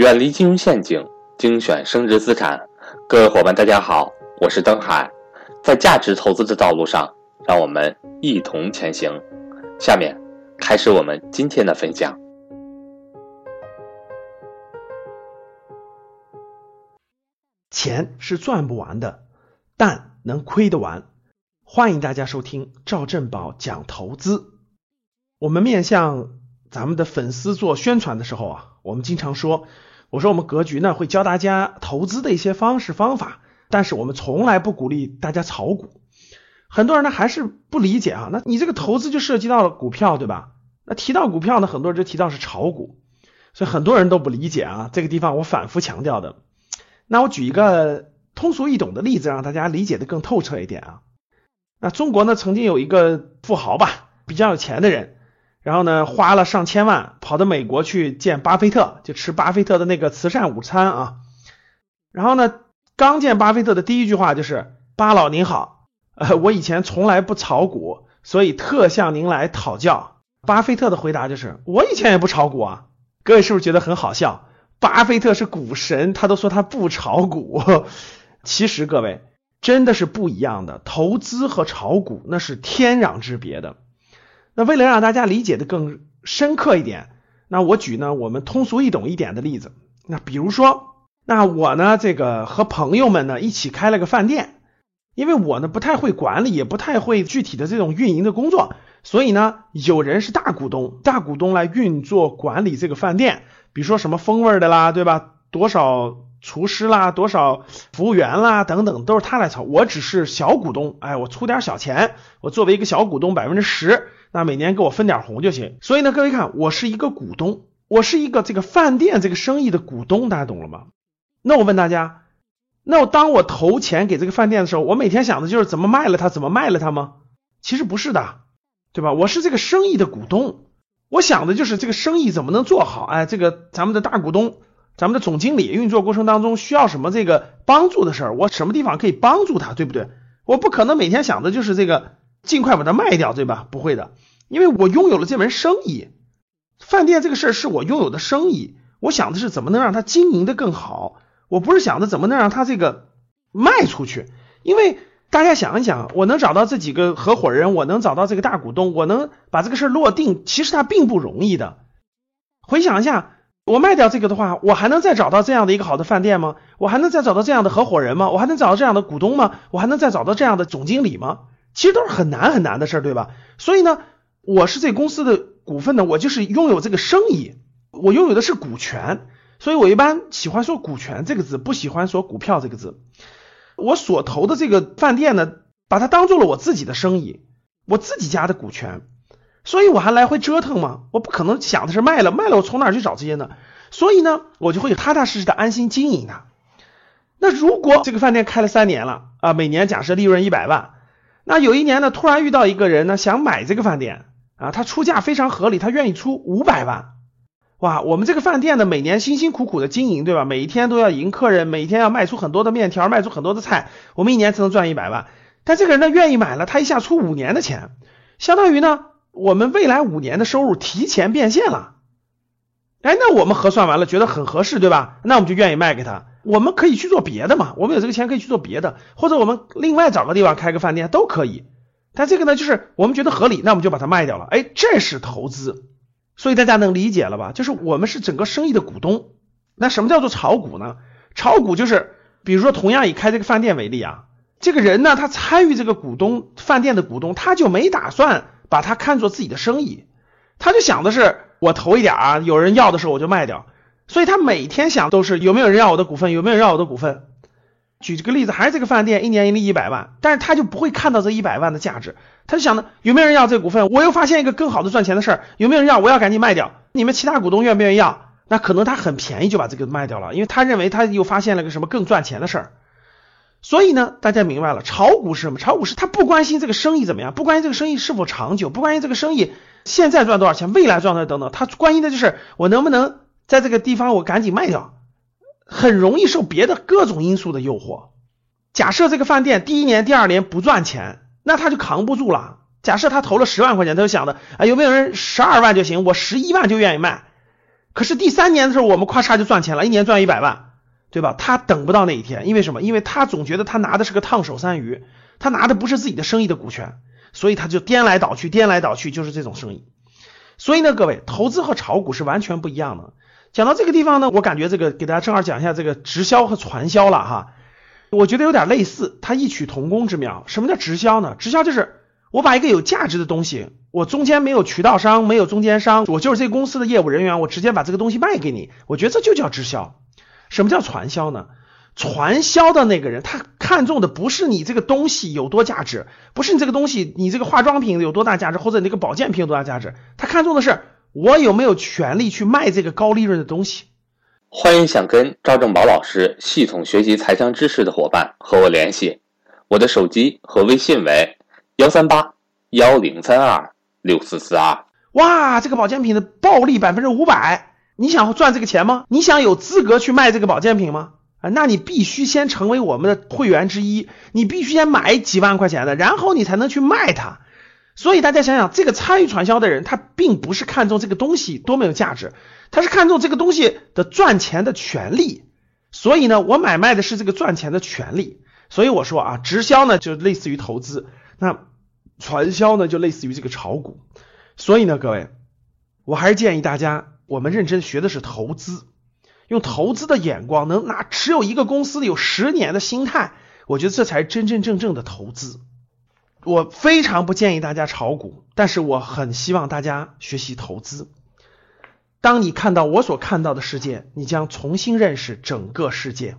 远离金融陷阱，精选升值资产。各位伙伴，大家好，我是登海。在价值投资的道路上，让我们一同前行。下面开始我们今天的分享。钱是赚不完的，但能亏得完。欢迎大家收听赵正宝讲投资。我们面向咱们的粉丝做宣传的时候啊，我们经常说。我说我们格局呢会教大家投资的一些方式方法，但是我们从来不鼓励大家炒股。很多人呢还是不理解啊，那你这个投资就涉及到了股票对吧？那提到股票呢，很多人就提到是炒股，所以很多人都不理解啊。这个地方我反复强调的。那我举一个通俗易懂的例子，让大家理解的更透彻一点啊。那中国呢曾经有一个富豪吧，比较有钱的人。然后呢，花了上千万跑到美国去见巴菲特，就吃巴菲特的那个慈善午餐啊。然后呢，刚见巴菲特的第一句话就是：“巴老您好，呃，我以前从来不炒股，所以特向您来讨教。”巴菲特的回答就是：“我以前也不炒股啊。”各位是不是觉得很好笑？巴菲特是股神，他都说他不炒股。其实各位真的是不一样的，投资和炒股那是天壤之别的。那为了让大家理解的更深刻一点，那我举呢我们通俗易懂一点的例子。那比如说，那我呢这个和朋友们呢一起开了个饭店，因为我呢不太会管理，也不太会具体的这种运营的工作，所以呢有人是大股东，大股东来运作管理这个饭店，比如说什么风味的啦，对吧？多少厨师啦，多少服务员啦等等，都是他来操，我只是小股东，哎，我出点小钱，我作为一个小股东百分之十。那每年给我分点红就行。所以呢，各位看，我是一个股东，我是一个这个饭店这个生意的股东，大家懂了吗？那我问大家，那我当我投钱给这个饭店的时候，我每天想的就是怎么卖了它，怎么卖了它吗？其实不是的，对吧？我是这个生意的股东，我想的就是这个生意怎么能做好。哎，这个咱们的大股东，咱们的总经理运作过程当中需要什么这个帮助的事儿，我什么地方可以帮助他，对不对？我不可能每天想的就是这个。尽快把它卖掉，对吧？不会的，因为我拥有了这门生意，饭店这个事儿是我拥有的生意。我想的是怎么能让它经营的更好，我不是想着怎么能让它这个卖出去。因为大家想一想，我能找到这几个合伙人，我能找到这个大股东，我能把这个事儿落定，其实它并不容易的。回想一下，我卖掉这个的话，我还能再找到这样的一个好的饭店吗？我还能再找到这样的合伙人吗？我还能找到这样的股东吗？我还能再找到这样的总经理吗？其实都是很难很难的事儿，对吧？所以呢，我是这公司的股份呢，我就是拥有这个生意，我拥有的是股权，所以我一般喜欢说股权这个字，不喜欢说股票这个字。我所投的这个饭店呢，把它当做了我自己的生意，我自己家的股权，所以我还来回折腾嘛，我不可能想的是卖了卖了，我从哪去找这些呢？所以呢，我就会踏踏实实的安心经营它。那如果这个饭店开了三年了啊，每年假设利润一百万。那有一年呢，突然遇到一个人呢，想买这个饭店啊，他出价非常合理，他愿意出五百万。哇，我们这个饭店呢，每年辛辛苦苦的经营，对吧？每一天都要迎客人，每天要卖出很多的面条，卖出很多的菜，我们一年才能赚一百万。但这个人呢，愿意买了，他一下出五年的钱，相当于呢，我们未来五年的收入提前变现了。哎，那我们核算完了，觉得很合适，对吧？那我们就愿意卖给他。我们可以去做别的嘛？我们有这个钱可以去做别的，或者我们另外找个地方开个饭店都可以。但这个呢，就是我们觉得合理，那我们就把它卖掉了。哎，这是投资，所以大家能理解了吧？就是我们是整个生意的股东。那什么叫做炒股呢？炒股就是，比如说同样以开这个饭店为例啊，这个人呢，他参与这个股东饭店的股东，他就没打算把它看作自己的生意，他就想的是我投一点啊，有人要的时候我就卖掉。所以他每天想都是有没有人要我的股份，有没有人要我的股份。举这个例子，还是这个饭店一年盈利一百万，但是他就不会看到这一百万的价值，他就想呢，有没有人要这股份？我又发现一个更好的赚钱的事儿，有没有人要？我要赶紧卖掉。你们其他股东愿不愿意要？那可能他很便宜就把这个卖掉了，因为他认为他又发现了个什么更赚钱的事儿。所以呢，大家明白了，炒股是什么？炒股是他不关心这个生意怎么样，不关心这个生意是否长久，不关心这个生意现在赚多少钱，未来赚多少等等，他关心的就是我能不能。在这个地方，我赶紧卖掉，很容易受别的各种因素的诱惑。假设这个饭店第一年、第二年不赚钱，那他就扛不住了。假设他投了十万块钱，他就想着，啊，有没有人十二万就行，我十一万就愿意卖。可是第三年的时候，我们咔嚓就赚钱了，一年赚一百万，对吧？他等不到那一天，因为什么？因为他总觉得他拿的是个烫手山芋，他拿的不是自己的生意的股权，所以他就颠来倒去，颠来倒去，就是这种生意。所以呢，各位，投资和炒股是完全不一样的。讲到这个地方呢，我感觉这个给大家正好讲一下这个直销和传销了哈。我觉得有点类似，它异曲同工之妙。什么叫直销呢？直销就是我把一个有价值的东西，我中间没有渠道商，没有中间商，我就是这公司的业务人员，我直接把这个东西卖给你。我觉得这就叫直销。什么叫传销呢？传销的那个人，他看中的不是你这个东西有多价值，不是你这个东西，你这个化妆品有多大价值，或者你这个保健品有多大价值，他看中的是我有没有权利去卖这个高利润的东西。欢迎想跟赵正宝老师系统学习财商知识的伙伴和我联系，我的手机和微信为幺三八幺零三二六四四二。哇，这个保健品的暴利百分之五百，你想赚这个钱吗？你想有资格去卖这个保健品吗？啊，那你必须先成为我们的会员之一，你必须先买几万块钱的，然后你才能去卖它。所以大家想想，这个参与传销的人，他并不是看重这个东西多么有价值，他是看重这个东西的赚钱的权利。所以呢，我买卖的是这个赚钱的权利。所以我说啊，直销呢就类似于投资，那传销呢就类似于这个炒股。所以呢，各位，我还是建议大家，我们认真学的是投资，用投资的眼光，能拿持有一个公司有十年的心态，我觉得这才真真正正的投资。我非常不建议大家炒股，但是我很希望大家学习投资。当你看到我所看到的世界，你将重新认识整个世界。